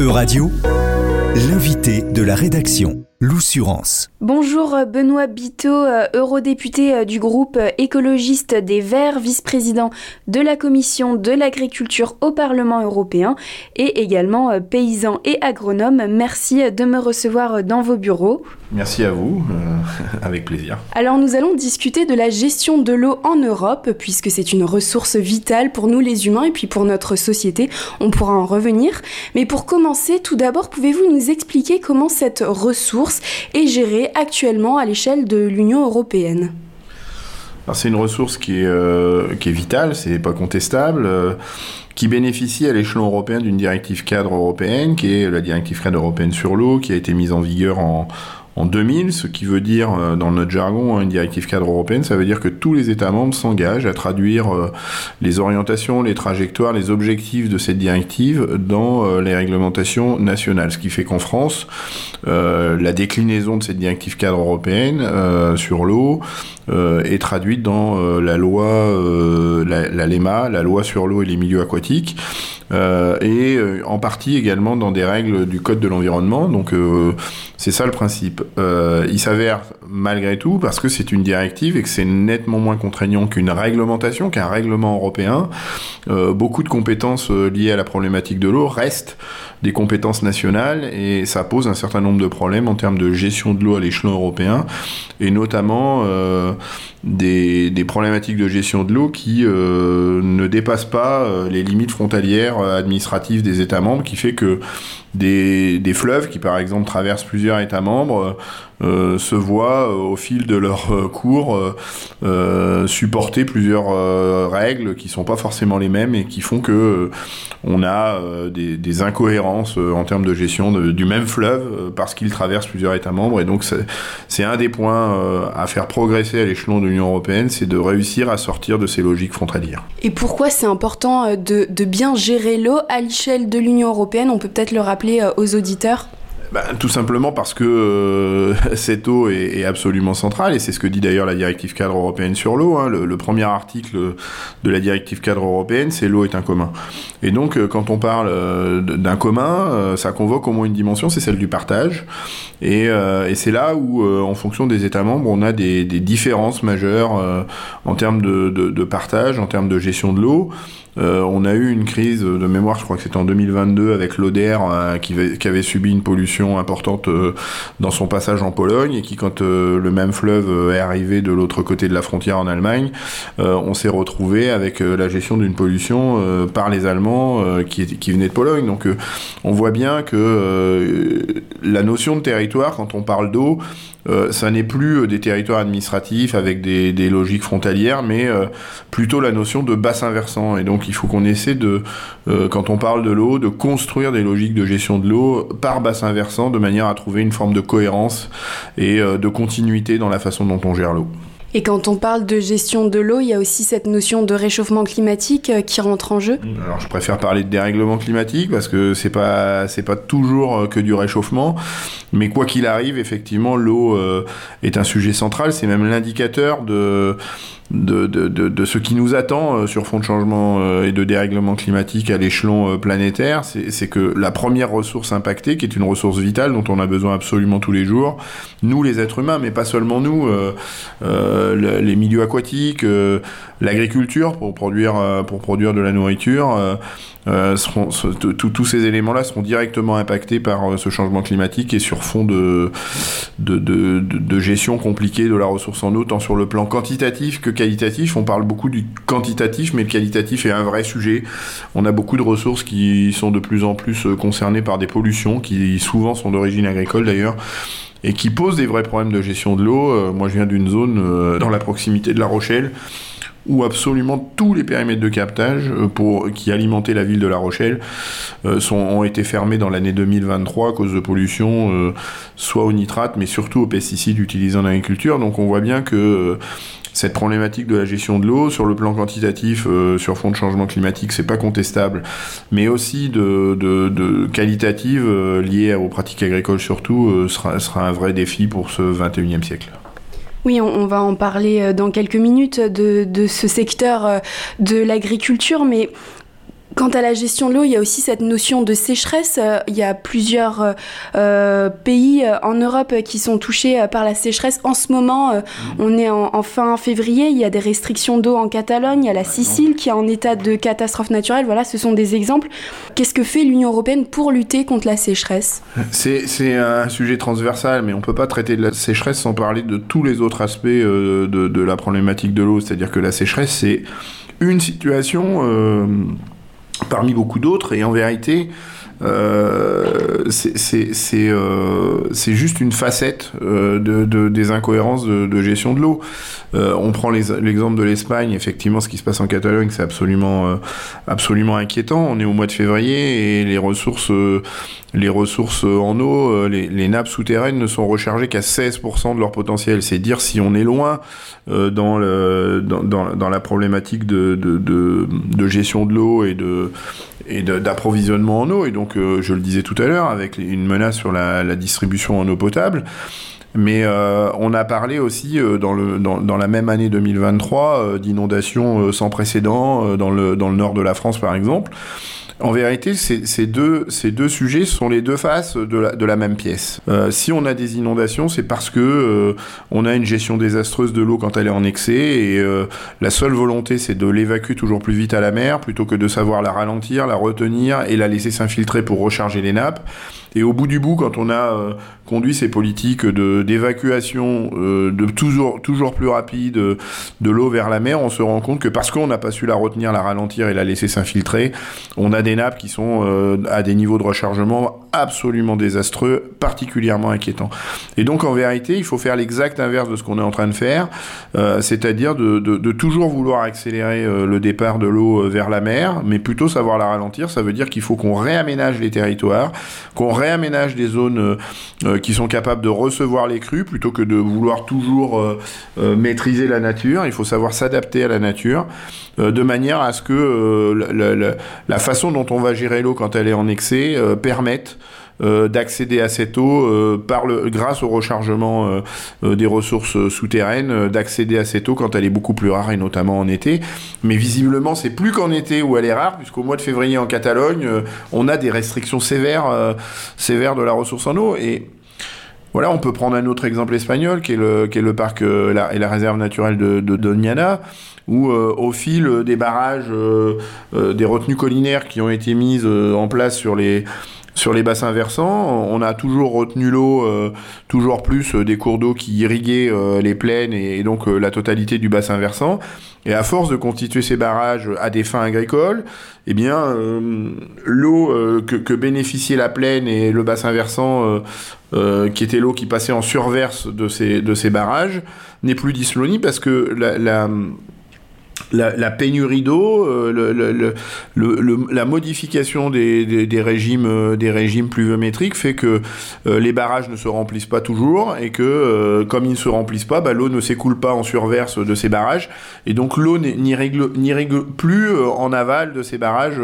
E-Radio, l'invité de la rédaction. L'Oussurance. Bonjour Benoît Biteau, euh, eurodéputé euh, du groupe écologiste des Verts, vice-président de la commission de l'agriculture au Parlement européen et également euh, paysan et agronome. Merci de me recevoir dans vos bureaux. Merci à vous, avec plaisir. Alors nous allons discuter de la gestion de l'eau en Europe puisque c'est une ressource vitale pour nous les humains et puis pour notre société. On pourra en revenir. Mais pour commencer, tout d'abord, pouvez-vous nous expliquer comment cette ressource est gérée actuellement à l'échelle de l'Union européenne? C'est une ressource qui est, euh, qui est vitale, c'est pas contestable, euh, qui bénéficie à l'échelon européen d'une directive cadre européenne, qui est la directive cadre européenne sur l'eau, qui a été mise en vigueur en, en 2000, ce qui veut dire, euh, dans notre jargon, hein, une directive cadre européenne, ça veut dire que tous les États membres s'engagent à traduire euh, les orientations, les trajectoires, les objectifs de cette directive dans euh, les réglementations nationales. Ce qui fait qu'en France, la déclinaison de cette directive cadre européenne sur l'eau est traduite dans la loi, la, la, LEMA, la loi sur l'eau et les milieux aquatiques, et en partie également dans des règles du Code de l'environnement. Donc c'est ça le principe. Euh, il s'avère malgré tout, parce que c'est une directive et que c'est nettement moins contraignant qu'une réglementation, qu'un règlement européen, euh, beaucoup de compétences euh, liées à la problématique de l'eau restent des compétences nationales et ça pose un certain nombre de problèmes en termes de gestion de l'eau à l'échelon européen et notamment des, des, problématiques de gestion de l'eau qui ne dépassent pas les limites frontalières administratives des États membres, qui fait que des, des fleuves qui par exemple traversent plusieurs États membres euh, se voient euh, au fil de leur euh, cours supporter plusieurs règles qui sont pas forcément les mêmes et qui font que on a des, incohérences en termes de gestion du même fleuve parce qu'il traverse plusieurs États membres et donc c'est un des points à faire progresser à l'échelon de l'Union européenne, c'est de réussir à sortir de ces logiques frontalières. Et pourquoi c'est important de, de bien gérer l'eau à l'échelle de l'Union européenne? On peut peut-être le rappeler aux auditeurs bah, tout simplement parce que euh, cette eau est, absolument centrale, et c'est ce que dit d'ailleurs la directive cadre européenne sur l'eau. Hein. Le, premier article de la directive cadre européenne, c'est l'eau est un commun. Et donc, euh, quand on parle euh, d'un commun, ça convoque au moins une dimension, c'est celle du partage. Et, c'est là où, en fonction des États membres, on a des, différences majeures en termes de, partage, en termes de gestion de l'eau. Euh, on a eu une crise de mémoire, je crois que c'était en 2022, avec l'Oder euh, qui, avait subi une pollution importante euh, dans son passage en Pologne et qui, quand le même fleuve est arrivé de l'autre côté de la frontière en Allemagne, on s'est retrouvé avec la gestion d'une pollution par les Allemands qui venaient de Pologne. Donc on voit bien que la notion de territoire, quand on parle d'eau, euh, ça n'est plus euh, des territoires administratifs avec des, logiques frontalières, mais euh, plutôt la notion de bassin versant. Et donc il faut qu'on essaie de, quand on parle de l'eau, de construire des logiques de gestion de l'eau par bassin versant, de manière à trouver une forme de cohérence et de continuité dans la façon dont on gère l'eau. Et quand on parle de gestion de l'eau, il y a aussi cette notion de réchauffement climatique euh, qui rentre en jeu. Alors je préfère parler de dérèglement climatique parce que c'est pas pas toujours euh, que du réchauffement, mais quoi qu'il arrive, effectivement, l'eau euh, est un sujet central. C'est même l'indicateur de de, de, de, ce qui nous attend euh, sur fond de changement euh, et de dérèglement climatique à l'échelon euh, planétaire, c'est que la première ressource impactée, qui est une ressource vitale dont on a besoin absolument tous les jours, nous les êtres humains, mais pas seulement nous, les milieux aquatiques, l'agriculture pour produire pour produire de la nourriture, euh, tous ces éléments-là seront directement impactés par euh, ce changement climatique et sur fond de, gestion compliquée de la ressource en eau, tant sur le plan quantitatif que qualitatif. On parle beaucoup du quantitatif, mais le qualitatif est un vrai sujet. On a beaucoup de ressources qui sont de plus en plus euh, concernées par des pollutions, qui souvent sont d'origine agricole d'ailleurs et qui posent des vrais problèmes de gestion de l'eau. moi, je viens d'une zone dans la proximité de La Rochelle où absolument tous les périmètres de captage euh, pour, qui alimentaient la ville de La Rochelle euh, ont été fermés dans l'année 2023 à cause de pollution, euh, soit au nitrate, mais surtout aux pesticides utilisés en agriculture. Donc on voit bien que cette problématique de la gestion de l'eau, sur le plan quantitatif, sur fond de changement climatique, c'est pas contestable, mais aussi de qualitative, liée aux pratiques agricoles surtout, sera, sera un vrai défi pour ce 21e siècle. Oui, on, va en parler euh, dans quelques minutes de, ce secteur euh, de l'agriculture, mais Quant à la gestion de l'eau, il y a aussi cette notion de sécheresse. Euh, il y a plusieurs euh, euh, pays en Europe qui sont touchés par la sécheresse. En ce moment, mm. on est en, fin février, il y a des restrictions d'eau en Catalogne, il y a la Sicile qui est en état de catastrophe naturelle. Voilà, ce sont des exemples. Qu'est-ce que fait l'Union européenne pour lutter contre la sécheresse? C'est un sujet transversal, mais on ne peut pas traiter de la sécheresse sans parler de tous les autres aspects de, de la problématique de l'eau. C'est-à-dire que la sécheresse, c'est une situation parmi beaucoup d'autres. Et en vérité, euh, euh, c'est juste une facette euh, de, des incohérences de, gestion de l'eau. on prend l'exemple de l'Espagne, effectivement, ce qui se passe en Catalogne, c'est absolument, inquiétant. On est au mois de février et les ressources, en eau, les, nappes souterraines ne sont rechargées qu'à 16% de leur potentiel. C'est dire si on est loin dans, la problématique de, gestion de l'eau et d'approvisionnement en eau. Euh, je le disais tout à l'heure, avec une menace sur la, distribution en eau potable. Mais euh, on a parlé aussi euh, dans, la même année 2023 d'inondations sans précédent dans le nord de la France, par exemple. En vérité, ces deux, ces deux sujets sont les deux faces de la, même pièce. Euh, si on a des inondations, c'est parce que euh, on a une gestion désastreuse de l'eau quand elle est en excès et euh, la seule volonté, c'est de l'évacuer toujours plus vite à la mer plutôt que de savoir la ralentir, la retenir et la laisser s'infiltrer pour recharger les nappes. Et au bout du bout, quand on a conduit ces politiques de d'évacuation euh, de toujours toujours plus rapide de l'eau vers la mer, on se rend compte que parce qu'on n'a pas su la retenir, la ralentir et la laisser s'infiltrer, on a des nappes qui sont euh, à des niveaux de rechargement absolument désastreux, particulièrement inquiétants. Et donc en vérité, il faut faire l'exact inverse de ce qu'on est en train de faire, c'est-à-dire de, de, de, toujours vouloir accélérer le départ de l'eau vers la mer, mais plutôt savoir la ralentir. Ça veut dire qu'il faut qu'on réaménage les territoires, qu'on réaménage des zones euh, euh, qui sont capables de recevoir les crues plutôt que de vouloir toujours euh, maîtriser la nature. Il faut savoir s'adapter à la nature de manière à ce que la, façon dont on va gérer l'eau quand elle est en excès permette d'accéder à cette eau par le, grâce au rechargement des ressources souterraines, d'accéder à cette eau quand elle est beaucoup plus rare et notamment en été. Mais visiblement, c'est plus qu'en été où elle est rare, puisqu'au mois de février en Catalogne, on a des restrictions sévères, sévères de la ressource en eau. Et voilà, on peut prendre un autre exemple espagnol, qui est le, qui est le parc et la réserve naturelle de, de Doñana, où au fil des barrages, des retenues collinaires qui ont été mises en place sur les sur les bassins versants, on a toujours retenu l'eau, euh, toujours plus euh, des cours d'eau qui irriguaient euh, les plaines et, donc la totalité du bassin versant. Et à force de constituer ces barrages à des fins agricoles, eh bien, l'eau que, bénéficiait la plaine et le bassin versant, qui était l'eau qui passait en surverse de ces, barrages, n'est plus disponible parce que la la, pénurie d'eau, euh, la modification des, régimes, euh, des régimes pluviométriques fait que euh, les barrages ne se remplissent pas toujours et que comme ils ne se remplissent pas, bah, l'eau ne s'écoule pas en surverse de ces barrages. Et donc l'eau n'y règle, plus en aval de ces barrages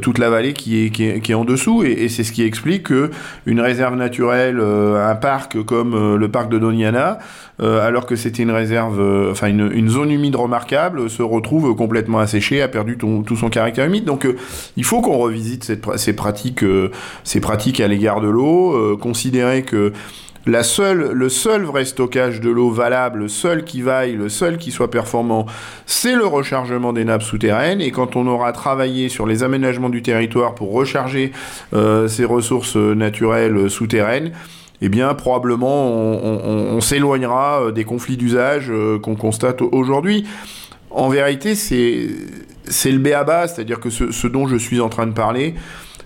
toute la vallée qui est, qui est, en dessous. Et, c'est ce qui explique que une réserve naturelle, un parc comme le parc de Doniana, alors que c'était une réserve, enfin une, zone humide remarquable, se retrouve complètement asséché, a perdu tout son caractère humide. Donc euh, il faut qu'on revisite ces pratiques, euh, ces pratiques à l'égard de l'eau, euh, considérer que la seule, le seul vrai stockage de l'eau valable, le seul qui vaille, le seul qui soit performant, c'est le rechargement des nappes souterraines. Et quand on aura travaillé sur les aménagements du territoire pour recharger ces ressources naturelles souterraines, eh bien probablement on s'éloignera des conflits d'usage qu'on constate aujourd'hui en vérité, c'est le béaba, c'est-à-dire que ce, dont je suis en train de parler,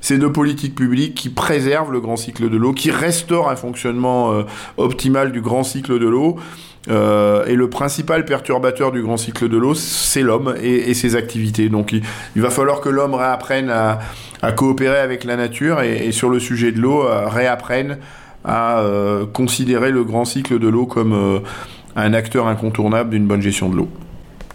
c'est de politiques publiques qui préservent le grand cycle de l'eau, qui restaurent un fonctionnement euh, optimal du grand cycle de l'eau. Euh, et le principal perturbateur du grand cycle de l'eau, c'est l'homme et, ses activités. Donc il, va falloir que l'homme réapprenne à, coopérer avec la nature et, sur le sujet de l'eau, euh, réapprenne à considérer le grand cycle de l'eau comme un acteur incontournable d'une bonne gestion de l'eau.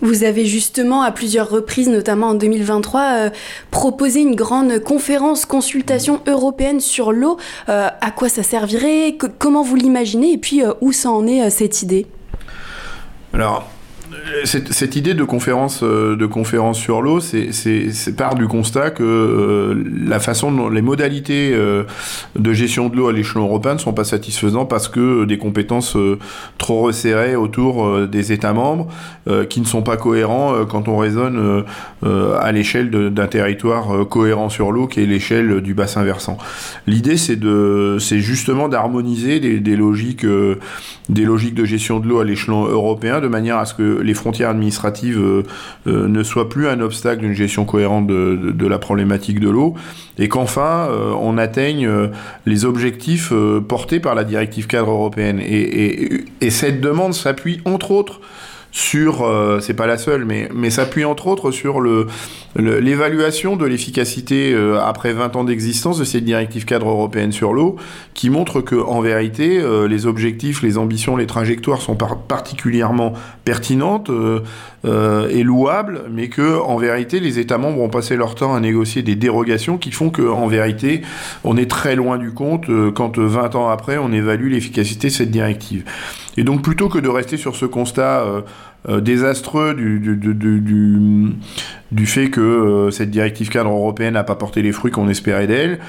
Vous avez justement à plusieurs reprises, notamment en 2023, euh, proposé une grande conférence consultation européenne sur l'eau. Euh, à quoi ça servirait? Comment vous l'imaginez? Et puis euh, où ça en est cette idée? Alors, cette, idée de conférence, euh, de conférence sur l'eau, c'est part du constat que euh, la façon les modalités euh, de gestion de l'eau à l'échelon européen ne sont pas satisfaisantes parce que des compétences trop resserrées autour des États membres qui ne sont pas cohérents quand on raisonne à l'échelle d'un territoire cohérent sur l'eau qui est l'échelle du bassin versant. L'idée, c'est justement d'harmoniser des, des, logiques, des logiques de gestion de l'eau à l'échelon européen de manière à ce que les frontières administratives euh, euh, ne soient plus un obstacle d'une gestion cohérente de, la problématique de l'eau, et qu'enfin euh, on atteigne les objectifs portés par la directive cadre européenne. et cette demande s'appuie entre autres sur, euh, c'est pas la seule, mais, mais s'appuie entre autres sur le, l'évaluation de l'efficacité euh, après 20 ans d'existence de cette directive cadre européenne sur l'eau, qui montre que en vérité, euh, les objectifs, les ambitions, les trajectoires sont particulièrement pertinentes et louables, mais que en vérité, les États membres ont passé leur temps à négocier des dérogations qui font que en vérité, on est très loin du compte quand 20 ans après, on évalue l'efficacité de cette directive. Et donc plutôt que de rester sur ce constat euh, désastreux du, du, fait que euh, cette directive cadre européenne n'a pas porté les fruits qu'on espérait d'elle,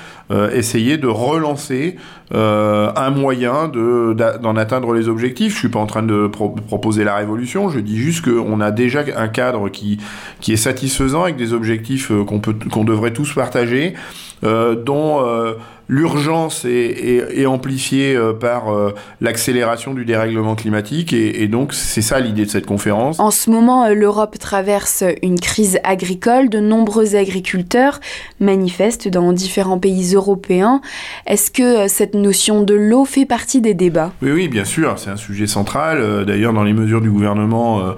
essayer de relancer un moyen d'en atteindre les objectifs. Je suis pas en train de proposer la révolution, je dis juste qu'on a déjà un cadre qui, qui est satisfaisant avec des objectifs qu'on qu'on devrait tous partager, dont l'urgence est, amplifiée euh, par euh, l'accélération du dérèglement climatique et, donc c'est ça l'idée de cette conférence. En ce moment, euh, l'Europe traverse une crise agricole. De nombreux agriculteurs manifestent dans différents pays européens. Est-ce que cette notion de l'eau fait partie des débats? Oui, oui, bien sûr, c'est un sujet central. D'ailleurs, dans les mesures du gouvernement,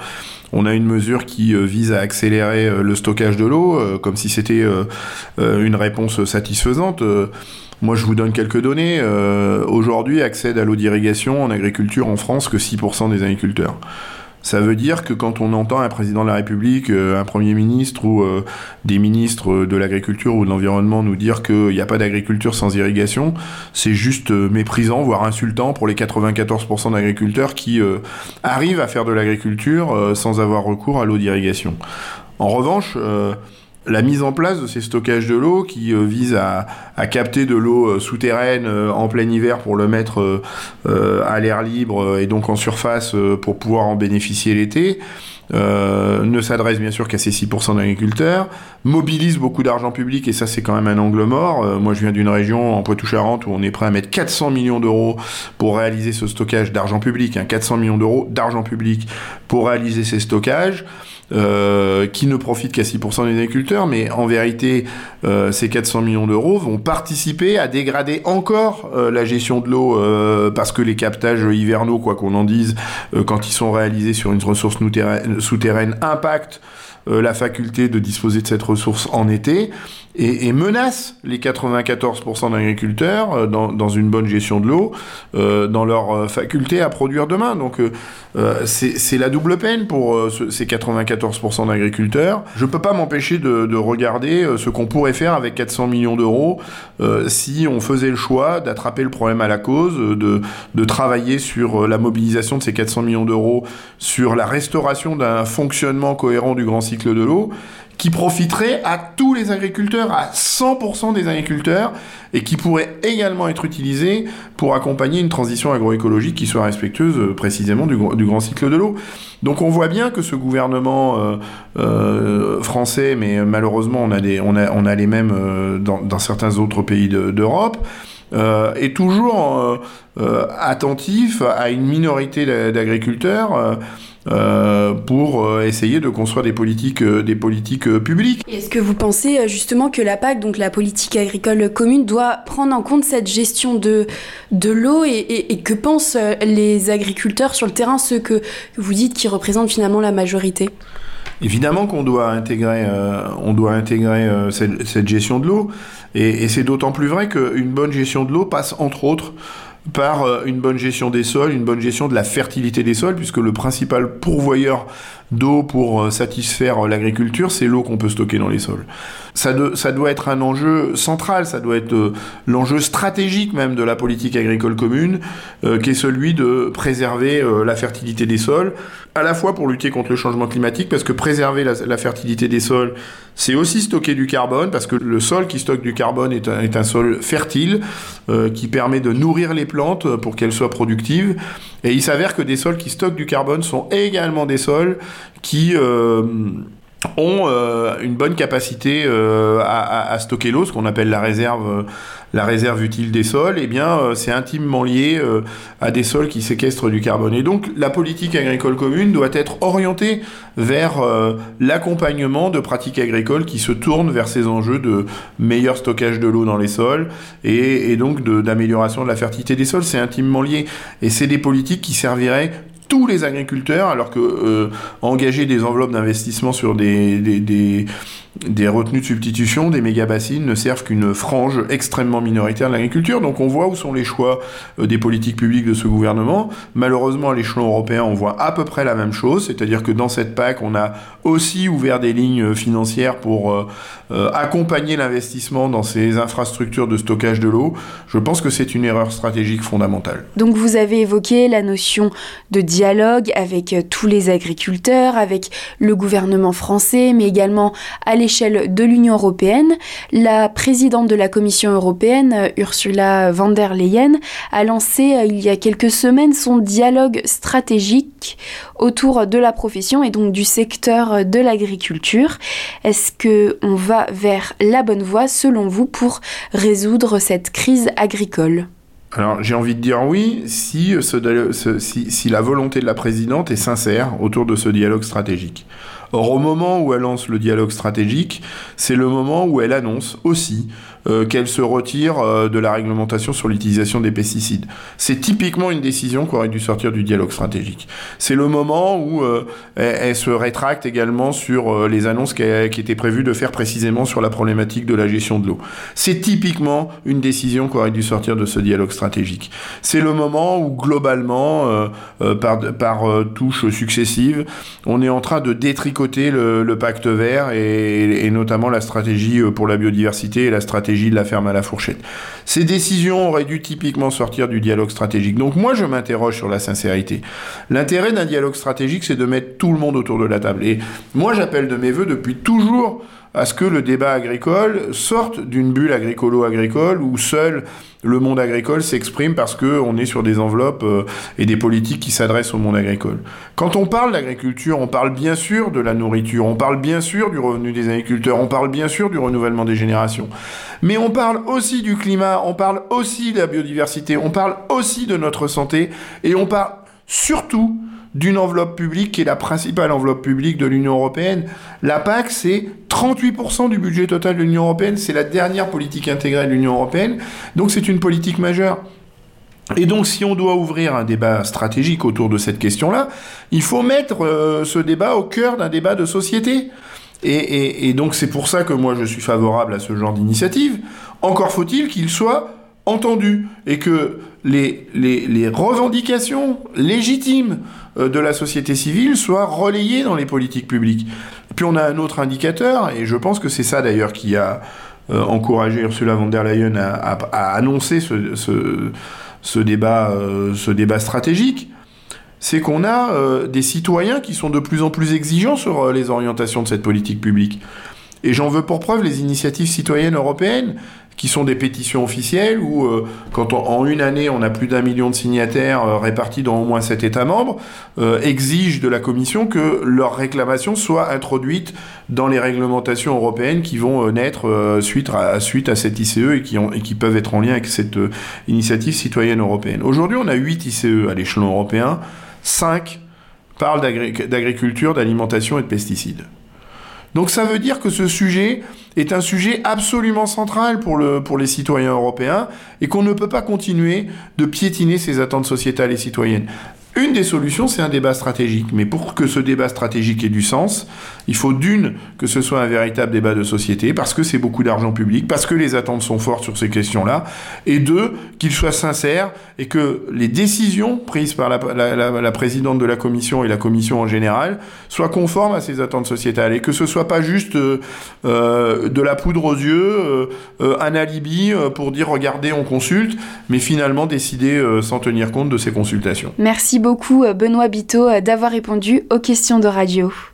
on a une mesure qui vise à accélérer le stockage de l'eau, comme si c'était une réponse satisfaisante. Moi, je vous donne quelques données. Euh, aujourd'hui, accèdent à l'eau d'irrigation en agriculture en France que 6% des agriculteurs. Ça veut dire que quand on entend un président de la République, euh, un Premier ministre ou euh, des ministres de l'agriculture ou de l'environnement nous dire qu'il n'y a pas d'agriculture sans irrigation, c'est juste méprisant, voire insultant pour les 94% d'agriculteurs qui arrivent à faire de l'agriculture sans avoir recours à l'eau d'irrigation. En revanche, la mise en place de ces stockages de l'eau qui euh, vise à, capter de l'eau euh, souterraine euh, en plein hiver pour le mettre à l'air libre et donc en surface pour pouvoir en bénéficier l'été. ne s'adresse bien sûr qu'à ces 6% d'agriculteurs, mobilise beaucoup d'argent public et ça c'est quand même un angle mort. moi je viens d'une région en Poitou-Charentes où on est prêt à mettre 400 millions d'euros pour réaliser ce stockage d'argent public, 400 hein. millions d'euros d'argent public pour réaliser ces stockages. Euh, qui ne profitent qu'à 6% des agriculteurs, mais en vérité, euh, ces 400 millions d'euros vont participer à dégrader encore euh, la gestion de l'eau, parce que les captages hivernaux, quoi qu'on en dise, quand ils sont réalisés sur une ressource souterraine, impactent la faculté de disposer de cette ressource en été et, menace les 94% d'agriculteurs euh, dans, une bonne gestion de l'eau, euh, dans leur euh, faculté à produire demain. Donc c'est la double peine pour ces 94% d'agriculteurs. Je ne peux pas m'empêcher de, regarder ce qu'on pourrait faire avec 400 millions d'euros si on faisait le choix d'attraper le problème à la cause, de, de travailler sur la mobilisation de ces 400 millions d'euros, sur la restauration d'un fonctionnement cohérent du grand cycle de l'eau qui profiterait à tous les agriculteurs, à 100% des agriculteurs, et qui pourrait également être utilisé pour accompagner une transition agroécologique qui soit respectueuse euh, précisément du, grand cycle de l'eau. Donc on voit bien que ce gouvernement euh, euh, français, mais malheureusement on a, des, les mêmes dans, certains autres pays d'Europe, est toujours attentif à une minorité d'agriculteurs euh, pour euh, essayer de construire des politiques, euh, des politiques publiques. Est-ce que vous pensez justement que la PAC, donc la politique agricole commune, doit prendre en compte cette gestion de, de l'eau et, que pensent les agriculteurs sur le terrain, ceux que vous dites qui représentent finalement la majorité? Évidemment qu'on doit intégrer, on doit intégrer cette, gestion de l'eau, et, et c'est d'autant plus vrai qu'une bonne gestion de l'eau passe entre autres par euh, une bonne gestion des sols, une bonne gestion de la fertilité des sols, puisque le principal pourvoyeur d'eau pour euh, satisfaire euh, l'agriculture, c'est l'eau qu'on peut stocker dans les sols. Ça, ça, doit être un enjeu central, ça doit être l'enjeu stratégique même de la politique agricole commune, qui est celui de préserver la fertilité des sols, à la fois pour lutter contre le changement climatique, parce que préserver la, fertilité des sols, c'est aussi stocker du carbone, parce que le sol qui stocke du carbone est un, est un sol fertile, qui permet de nourrir les plantes pour qu'elles soient productives. Et il s'avère que des sols qui stockent du carbone sont également des sols qui euh, ont euh, une bonne capacité euh, à, stocker l'eau, ce qu'on appelle la réserve, la réserve utile des sols, et eh bien c'est intimement lié à des sols qui séquestrent du carbone. Et donc la politique agricole commune doit être orientée vers l'accompagnement de pratiques agricoles qui se tournent vers ces enjeux de meilleur stockage de l'eau dans les sols et donc d'amélioration de, la fertilité des sols. C'est intimement lié. Et c'est des politiques qui serviraient tous les agriculteurs, alors que euh, engager des enveloppes d'investissement sur des, retenues de substitution, des méga-bassines ne servent qu'une frange extrêmement minoritaire de l'agriculture. Donc on voit où sont les choix euh, des politiques publiques de ce gouvernement. Malheureusement, à l'échelon européen, on voit à peu près la même chose, c'est-à-dire que dans cette PAC, on a aussi ouvert des lignes financières pour euh, euh, accompagner l'investissement dans ces infrastructures de stockage de l'eau. Je pense que c'est une erreur stratégique fondamentale. Donc vous avez évoqué la notion de dialogue avec tous les agriculteurs, avec le gouvernement français, mais également à l'échelle de l'Union européenne. La présidente de la Commission européenne, Ursula von der Leyen, a lancé euh, il y a quelques semaines son dialogue stratégique autour de la profession et donc du secteur de l'agriculture. Est-ce que on va vers la bonne voie selon vous pour résoudre cette crise agricole? Alors j'ai envie de dire oui si, si, la volonté de la présidente est sincère autour de ce dialogue stratégique. Or, au moment où elle lance le dialogue stratégique, c'est le moment où elle annonce aussi euh, qu'elle se retire euh, de la réglementation sur l'utilisation des pesticides. C'est typiquement une décision qui aurait dû sortir du dialogue stratégique. C'est le moment où euh, elle, se rétracte également sur les annonces qui, étaient prévues de faire précisément sur la problématique de la gestion de l'eau. C'est typiquement une décision qui aurait dû sortir de ce dialogue stratégique. C'est le moment où globalement, par, par touches successives, on est en train de détricoter le, pacte vert et, notamment la stratégie pour la biodiversité et la stratégie de la ferme à la fourchette. Ces décisions auraient dû typiquement sortir du dialogue stratégique. Donc moi, je m'interroge sur la sincérité. L'intérêt d'un dialogue stratégique, c'est de mettre tout le monde autour de la table. Et moi, j'appelle de mes voeux depuis toujours à ce que le débat agricole sorte d'une bulle agricolo-agricole où seul le monde agricole s'exprime parce qu'on est sur des enveloppes euh, et des politiques qui s'adressent au monde agricole. Quand on parle d'agriculture, on parle bien sûr de la nourriture, on parle bien sûr du revenu des agriculteurs, on parle bien sûr du renouvellement des générations. Mais on parle aussi du climat, on parle aussi de la biodiversité, on parle aussi de notre santé et on parle surtout d'une enveloppe publique qui est la principale enveloppe publique de l'Union européenne. La PAC, c'est 38% du budget total de l'Union européenne, c'est la dernière politique intégrée de l'Union européenne, donc c'est une politique majeure. Et donc, si on doit ouvrir un débat stratégique autour de cette question-là, il faut mettre euh, ce débat au cœur d'un débat de société. Et, et donc, c'est pour ça que moi, je suis favorable à ce genre d'initiative. Encore faut-il qu'il soit entendu et que les, les, revendications légitimes euh, de la société civile soient relayées dans les politiques publiques. Puis on a un autre indicateur, et je pense que c'est ça d'ailleurs qui a euh, encouragé Ursula von der Leyen à, annoncer ce, ce, débat, euh, ce débat stratégique, c'est qu'on a des citoyens qui sont de plus en plus exigeants sur les orientations de cette politique publique. Et j'en veux pour preuve les initiatives citoyennes européennes qui sont des pétitions officielles où, euh, quand en une année on a plus d'un million de signataires euh, répartis dans au moins sept États membres, euh, exigent de la Commission que leurs réclamations soient introduites dans les réglementations européennes qui vont naître suite, à, suite à cette ICE et qui, et qui peuvent être en lien avec cette initiative citoyenne européenne. Aujourd'hui, on a huit ICE à l'échelon européen, cinq parlent d'agriculture, d'alimentation et de pesticides. Donc ça veut dire que ce sujet est un sujet absolument central pour, le, pour les citoyens européens et qu'on ne peut pas continuer de piétiner ces attentes sociétales et citoyennes. Une des solutions, c'est un débat stratégique. Mais pour que ce débat stratégique ait du sens, Il faut d'une que ce soit un véritable débat de société, parce que c'est beaucoup d'argent public, parce que les attentes sont fortes sur ces questions-là, et deux, qu'il soit sincère et que les décisions prises par la, présidente de la commission et la commission en général soient conformes à ces attentes sociétales, et que ce soit pas juste euh, euh, de la poudre aux yeux, un alibi pour dire regardez, on consulte, mais finalement décider sans tenir compte de ces consultations. Merci beaucoup Benoît Biteau d'avoir répondu aux questions de radio.